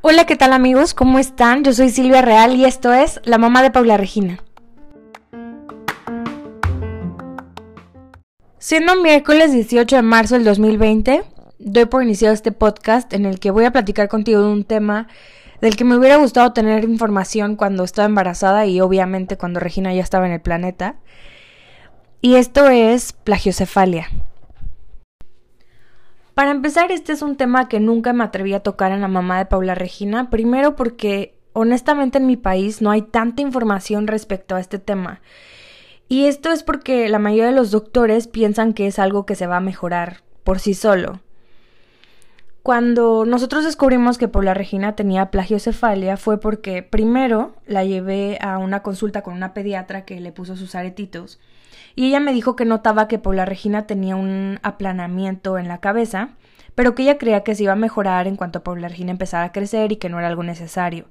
Hola, ¿qué tal amigos? ¿Cómo están? Yo soy Silvia Real y esto es La Mamá de Paula Regina. Siendo miércoles 18 de marzo del 2020, doy por iniciado este podcast en el que voy a platicar contigo de un tema del que me hubiera gustado tener información cuando estaba embarazada y obviamente cuando Regina ya estaba en el planeta. Y esto es plagiocefalia. Para empezar, este es un tema que nunca me atreví a tocar en la mamá de Paula Regina, primero porque honestamente en mi país no hay tanta información respecto a este tema. Y esto es porque la mayoría de los doctores piensan que es algo que se va a mejorar por sí solo. Cuando nosotros descubrimos que Paula Regina tenía plagiocefalia fue porque primero la llevé a una consulta con una pediatra que le puso sus aretitos y ella me dijo que notaba que Paula Regina tenía un aplanamiento en la cabeza, pero que ella creía que se iba a mejorar en cuanto Paula Regina empezara a crecer y que no era algo necesario.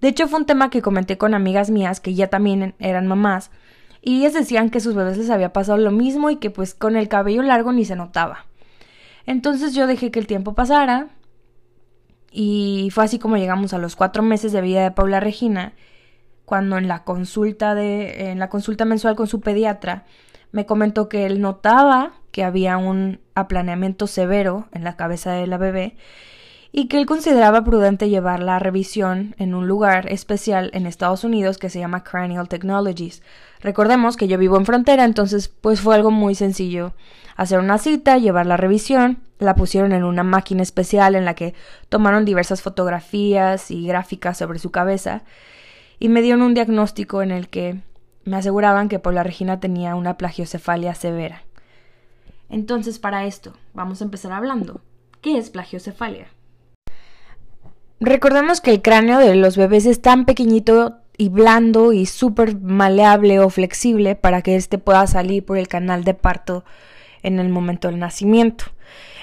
De hecho fue un tema que comenté con amigas mías que ya también eran mamás y ellas decían que sus bebés les había pasado lo mismo y que pues con el cabello largo ni se notaba. Entonces yo dejé que el tiempo pasara y fue así como llegamos a los cuatro meses de vida de Paula Regina, cuando en la consulta de, en la consulta mensual con su pediatra, me comentó que él notaba que había un aplaneamiento severo en la cabeza de la bebé y que él consideraba prudente llevarla a revisión en un lugar especial en Estados Unidos que se llama Cranial Technologies. Recordemos que yo vivo en frontera, entonces pues fue algo muy sencillo hacer una cita, llevar la revisión, la pusieron en una máquina especial en la que tomaron diversas fotografías y gráficas sobre su cabeza y me dieron un diagnóstico en el que me aseguraban que Paula Regina tenía una plagiocefalia severa. Entonces, para esto, vamos a empezar hablando. ¿Qué es plagiocefalia? Recordemos que el cráneo de los bebés es tan pequeñito y blando y súper maleable o flexible para que éste pueda salir por el canal de parto en el momento del nacimiento.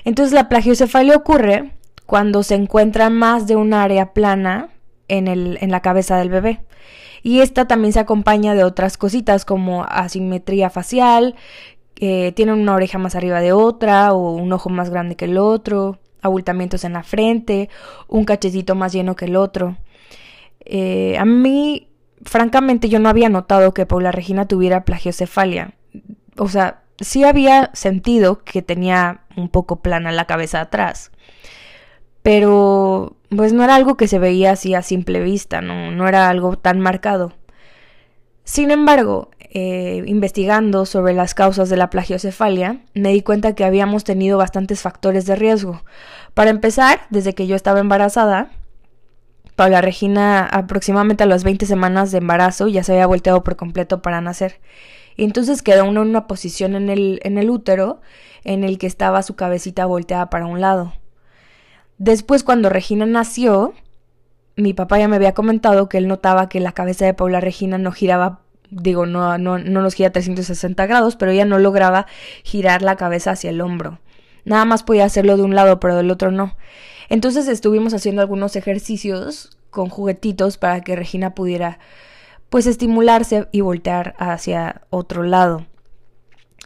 Entonces la plagiocefalia ocurre cuando se encuentra más de un área plana en, el, en la cabeza del bebé. Y esta también se acompaña de otras cositas como asimetría facial, que tiene una oreja más arriba de otra o un ojo más grande que el otro, abultamientos en la frente, un cachetito más lleno que el otro. Eh, a mí, francamente, yo no había notado que Paula Regina tuviera plagiocefalia. O sea, sí había sentido que tenía un poco plana la cabeza atrás. Pero, pues no era algo que se veía así a simple vista, no, no era algo tan marcado. Sin embargo, eh, investigando sobre las causas de la plagiocefalia, me di cuenta que habíamos tenido bastantes factores de riesgo. Para empezar, desde que yo estaba embarazada, Paula Regina aproximadamente a las 20 semanas de embarazo ya se había volteado por completo para nacer. Y entonces quedó en una posición en el, en el útero en el que estaba su cabecita volteada para un lado. Después, cuando Regina nació, mi papá ya me había comentado que él notaba que la cabeza de Paula Regina no giraba, digo, no, no, no nos gira 360 grados, pero ella no lograba girar la cabeza hacia el hombro. Nada más podía hacerlo de un lado, pero del otro no. Entonces estuvimos haciendo algunos ejercicios con juguetitos para que Regina pudiera pues estimularse y voltear hacia otro lado.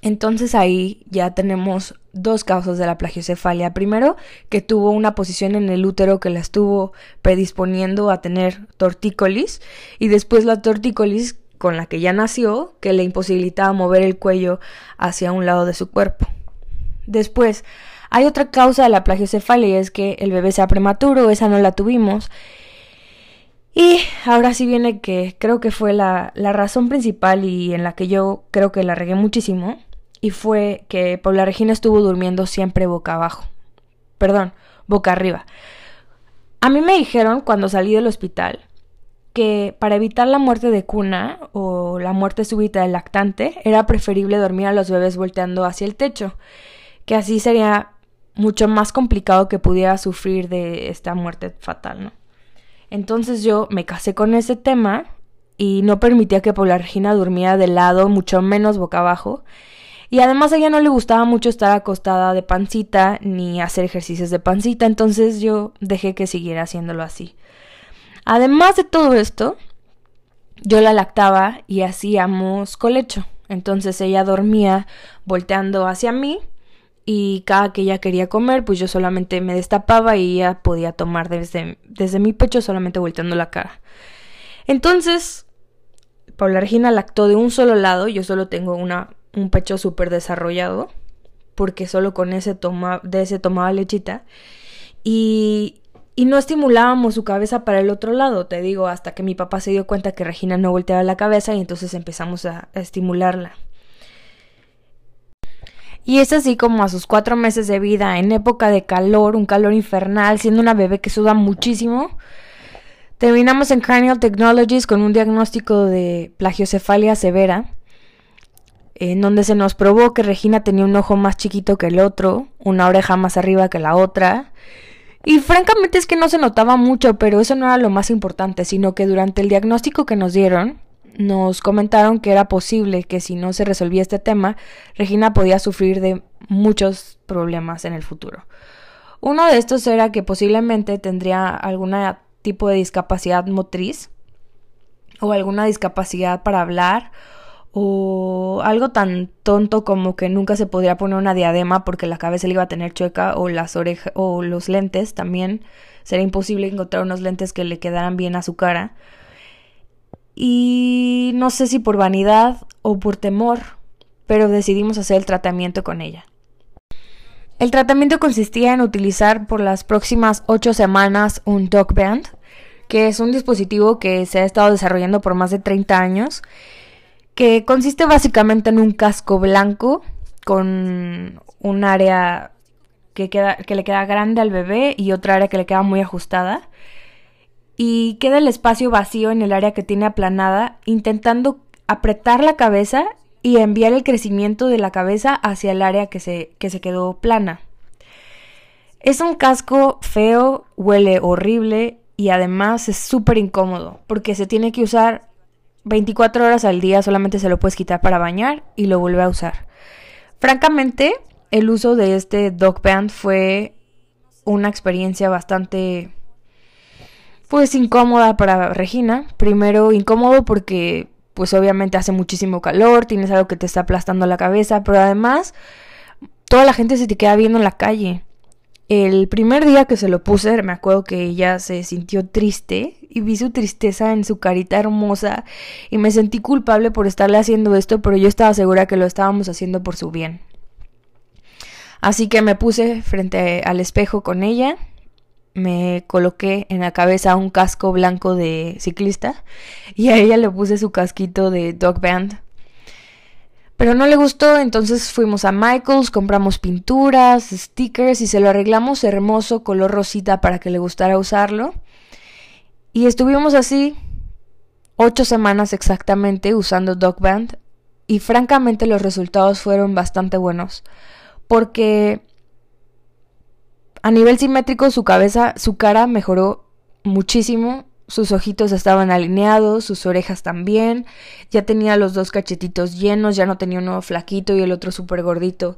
Entonces ahí ya tenemos dos causas de la plagiocefalia. Primero, que tuvo una posición en el útero que la estuvo predisponiendo a tener tortícolis y después la tortícolis con la que ya nació que le imposibilitaba mover el cuello hacia un lado de su cuerpo. Después, hay otra causa de la plagiocefalia y es que el bebé sea prematuro, esa no la tuvimos. Y ahora sí viene que creo que fue la, la razón principal y en la que yo creo que la regué muchísimo. Y fue que Paula Regina estuvo durmiendo siempre boca abajo. Perdón, boca arriba. A mí me dijeron cuando salí del hospital que para evitar la muerte de cuna o la muerte súbita del lactante era preferible dormir a los bebés volteando hacia el techo, que así sería mucho más complicado que pudiera sufrir de esta muerte fatal, ¿no? Entonces yo me casé con ese tema y no permitía que Paula Regina durmiera de lado, mucho menos boca abajo. Y además a ella no le gustaba mucho estar acostada de pancita ni hacer ejercicios de pancita, entonces yo dejé que siguiera haciéndolo así. Además de todo esto, yo la lactaba y hacíamos colecho. Entonces ella dormía volteando hacia mí y cada que ella quería comer, pues yo solamente me destapaba y ella podía tomar desde, desde mi pecho solamente volteando la cara. Entonces, Paula Regina lactó de un solo lado, yo solo tengo una, un pecho súper desarrollado, porque solo con ese toma, de ese tomaba lechita, y, y no estimulábamos su cabeza para el otro lado, te digo, hasta que mi papá se dio cuenta que Regina no volteaba la cabeza y entonces empezamos a estimularla. Y es así como a sus cuatro meses de vida, en época de calor, un calor infernal, siendo una bebé que suda muchísimo, terminamos en Cranial Technologies con un diagnóstico de plagiocefalia severa, en donde se nos probó que Regina tenía un ojo más chiquito que el otro, una oreja más arriba que la otra, y francamente es que no se notaba mucho, pero eso no era lo más importante, sino que durante el diagnóstico que nos dieron, nos comentaron que era posible que si no se resolvía este tema, Regina podía sufrir de muchos problemas en el futuro. Uno de estos era que posiblemente tendría algún tipo de discapacidad motriz o alguna discapacidad para hablar o algo tan tonto como que nunca se podría poner una diadema porque la cabeza le iba a tener chueca o las orejas o los lentes también sería imposible encontrar unos lentes que le quedaran bien a su cara y no sé si por vanidad o por temor, pero decidimos hacer el tratamiento con ella. El tratamiento consistía en utilizar por las próximas ocho semanas un Dog Band, que es un dispositivo que se ha estado desarrollando por más de 30 años, consiste básicamente en un casco blanco con un área que le queda grande al bebé y otra área que le queda muy ajustada y queda el espacio vacío en el área que tiene aplanada, intentando apretar la cabeza y enviar el crecimiento de la cabeza hacia el área que se, que se quedó plana. Es un casco feo, huele horrible y además es súper incómodo porque se tiene que usar 24 horas al día, solamente se lo puedes quitar para bañar y lo vuelve a usar. Francamente, el uso de este dog band fue una experiencia bastante pues incómoda para Regina. Primero incómodo porque pues obviamente hace muchísimo calor, tienes algo que te está aplastando la cabeza, pero además toda la gente se te queda viendo en la calle. El primer día que se lo puse, me acuerdo que ella se sintió triste y vi su tristeza en su carita hermosa y me sentí culpable por estarle haciendo esto, pero yo estaba segura que lo estábamos haciendo por su bien. Así que me puse frente al espejo con ella me coloqué en la cabeza un casco blanco de ciclista y a ella le puse su casquito de dog band. Pero no le gustó, entonces fuimos a Michaels, compramos pinturas, stickers y se lo arreglamos hermoso color rosita para que le gustara usarlo. Y estuvimos así ocho semanas exactamente usando dog band y francamente los resultados fueron bastante buenos porque a nivel simétrico, su cabeza, su cara mejoró muchísimo. Sus ojitos estaban alineados, sus orejas también. Ya tenía los dos cachetitos llenos, ya no tenía uno flaquito y el otro súper gordito.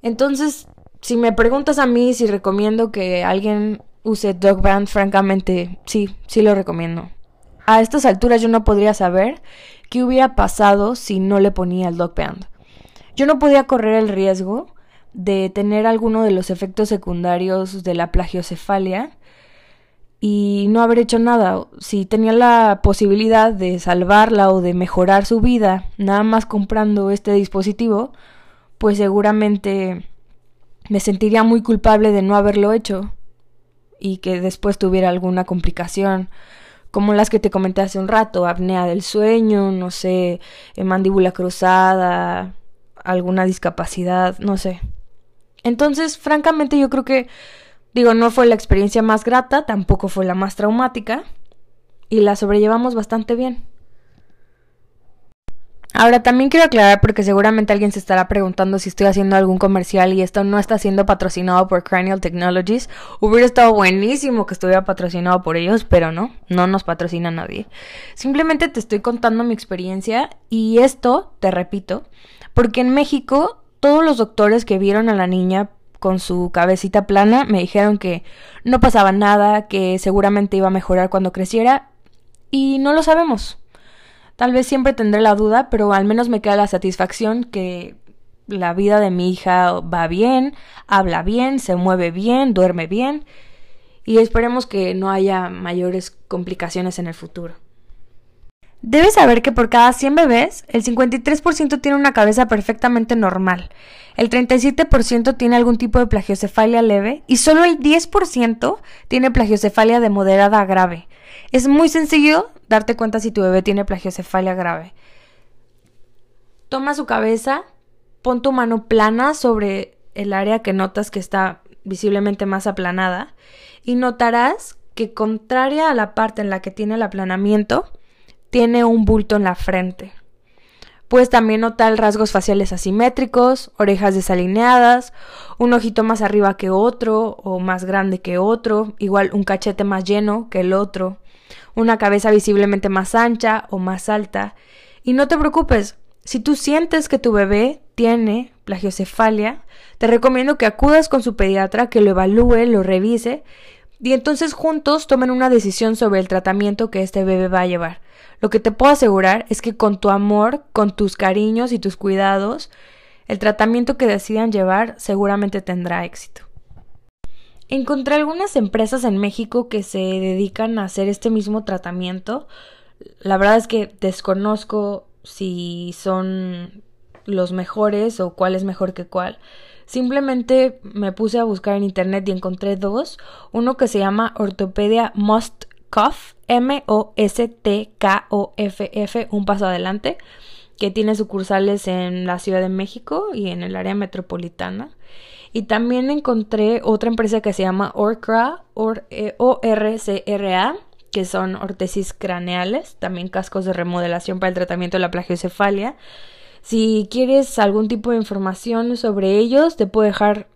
Entonces, si me preguntas a mí si recomiendo que alguien use Dog Band, francamente, sí, sí lo recomiendo. A estas alturas yo no podría saber qué hubiera pasado si no le ponía el Dog Band. Yo no podía correr el riesgo de tener alguno de los efectos secundarios de la plagiocefalia y no haber hecho nada. Si tenía la posibilidad de salvarla o de mejorar su vida nada más comprando este dispositivo, pues seguramente me sentiría muy culpable de no haberlo hecho y que después tuviera alguna complicación como las que te comenté hace un rato, apnea del sueño, no sé, mandíbula cruzada, alguna discapacidad, no sé. Entonces, francamente, yo creo que, digo, no fue la experiencia más grata, tampoco fue la más traumática, y la sobrellevamos bastante bien. Ahora también quiero aclarar porque seguramente alguien se estará preguntando si estoy haciendo algún comercial y esto no está siendo patrocinado por Cranial Technologies. Hubiera estado buenísimo que estuviera patrocinado por ellos, pero no, no nos patrocina nadie. Simplemente te estoy contando mi experiencia y esto, te repito, porque en México todos los doctores que vieron a la niña con su cabecita plana me dijeron que no pasaba nada, que seguramente iba a mejorar cuando creciera y no lo sabemos. Tal vez siempre tendré la duda, pero al menos me queda la satisfacción que la vida de mi hija va bien, habla bien, se mueve bien, duerme bien y esperemos que no haya mayores complicaciones en el futuro. Debes saber que por cada 100 bebés, el 53% tiene una cabeza perfectamente normal, el 37% tiene algún tipo de plagiocefalia leve y solo el 10% tiene plagiocefalia de moderada a grave. Es muy sencillo darte cuenta si tu bebé tiene plagiocefalia grave. Toma su cabeza, pon tu mano plana sobre el área que notas que está visiblemente más aplanada y notarás que contraria a la parte en la que tiene el aplanamiento, tiene un bulto en la frente. Puedes también notar rasgos faciales asimétricos, orejas desalineadas, un ojito más arriba que otro o más grande que otro, igual un cachete más lleno que el otro, una cabeza visiblemente más ancha o más alta. Y no te preocupes, si tú sientes que tu bebé tiene plagiocefalia, te recomiendo que acudas con su pediatra, que lo evalúe, lo revise y entonces juntos tomen una decisión sobre el tratamiento que este bebé va a llevar. Lo que te puedo asegurar es que con tu amor, con tus cariños y tus cuidados, el tratamiento que decidan llevar seguramente tendrá éxito. Encontré algunas empresas en México que se dedican a hacer este mismo tratamiento. La verdad es que desconozco si son los mejores o cuál es mejor que cuál. Simplemente me puse a buscar en internet y encontré dos. Uno que se llama Ortopedia Must Cough, M-O-S-T-K-O-F-F, un paso adelante, que tiene sucursales en la Ciudad de México y en el área metropolitana. Y también encontré otra empresa que se llama Orcra, O-R-C-R-A, que son ortesis craneales, también cascos de remodelación para el tratamiento de la plagiocefalia. Si quieres algún tipo de información sobre ellos, te puedo dejar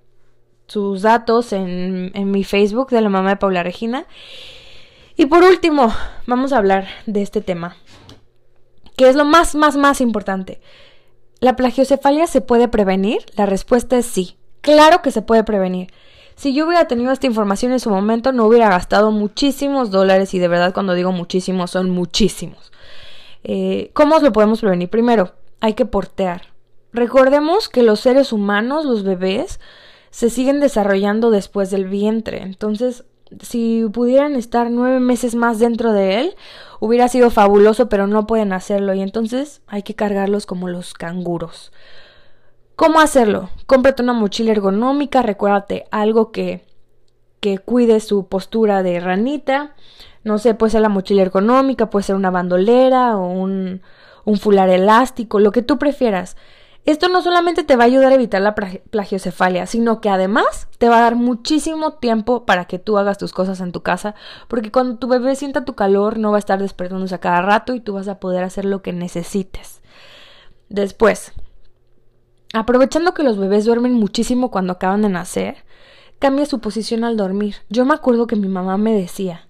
sus datos en, en mi Facebook de la mamá de Paula Regina. Y por último, vamos a hablar de este tema, que es lo más, más, más importante. ¿La plagiocefalia se puede prevenir? La respuesta es sí. Claro que se puede prevenir. Si yo hubiera tenido esta información en su momento, no hubiera gastado muchísimos dólares y de verdad cuando digo muchísimos son muchísimos. Eh, ¿Cómo lo podemos prevenir? Primero, hay que portear. Recordemos que los seres humanos, los bebés, se siguen desarrollando después del vientre. Entonces, si pudieran estar nueve meses más dentro de él, hubiera sido fabuloso, pero no pueden hacerlo y entonces hay que cargarlos como los canguros. ¿Cómo hacerlo? Cómprate una mochila ergonómica, recuérdate algo que, que cuide su postura de ranita. No sé, puede ser la mochila ergonómica, puede ser una bandolera o un, un fular elástico, lo que tú prefieras. Esto no solamente te va a ayudar a evitar la plagiocefalia, sino que además te va a dar muchísimo tiempo para que tú hagas tus cosas en tu casa, porque cuando tu bebé sienta tu calor no va a estar despertándose a cada rato y tú vas a poder hacer lo que necesites. Después, aprovechando que los bebés duermen muchísimo cuando acaban de nacer, cambia su posición al dormir. Yo me acuerdo que mi mamá me decía,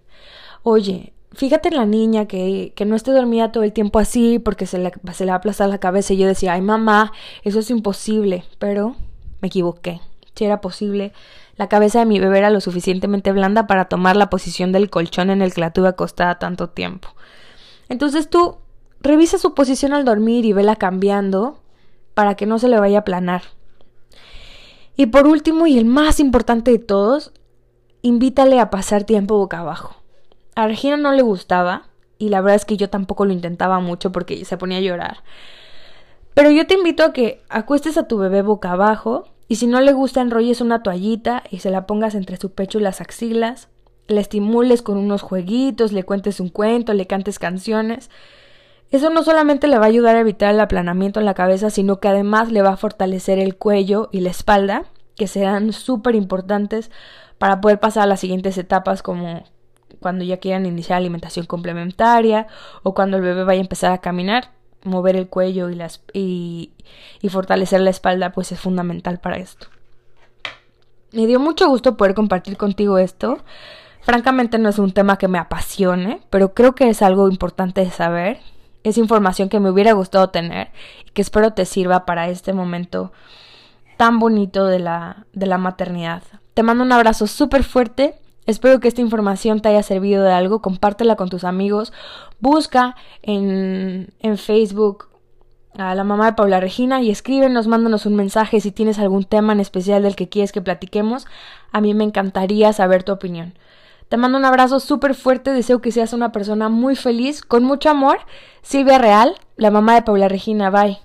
oye, fíjate en la niña que, que no esté dormida todo el tiempo así porque se le, se le va a aplastar la cabeza y yo decía, ay mamá, eso es imposible, pero me equivoqué. Si era posible, la cabeza de mi bebé era lo suficientemente blanda para tomar la posición del colchón en el que la tuve acostada tanto tiempo. Entonces tú revisa su posición al dormir y vela cambiando para que no se le vaya a aplanar. Y por último, y el más importante de todos, invítale a pasar tiempo boca abajo. A Regina no le gustaba y la verdad es que yo tampoco lo intentaba mucho porque se ponía a llorar. Pero yo te invito a que acuestes a tu bebé boca abajo y si no le gusta enrolles una toallita y se la pongas entre su pecho y las axilas, le estimules con unos jueguitos, le cuentes un cuento, le cantes canciones. Eso no solamente le va a ayudar a evitar el aplanamiento en la cabeza, sino que además le va a fortalecer el cuello y la espalda, que serán súper importantes para poder pasar a las siguientes etapas como cuando ya quieran iniciar alimentación complementaria o cuando el bebé vaya a empezar a caminar, mover el cuello y, las, y, fortalecer la espalda pues es fundamental para esto. Me dio mucho gusto poder compartir contigo esto. Francamente no es un tema que me apasione, pero creo que es algo importante de saber. Es información que me hubiera gustado tener y que espero te sirva para este momento tan bonito de la, de la maternidad. Te mando un abrazo súper fuerte Espero que esta información te haya servido de algo, compártela con tus amigos, busca en, en Facebook a la mamá de Paula Regina y escríbenos, mándanos un mensaje si tienes algún tema en especial del que quieres que platiquemos. A mí me encantaría saber tu opinión. Te mando un abrazo súper fuerte, deseo que seas una persona muy feliz, con mucho amor. Silvia Real, la mamá de Paula Regina, bye.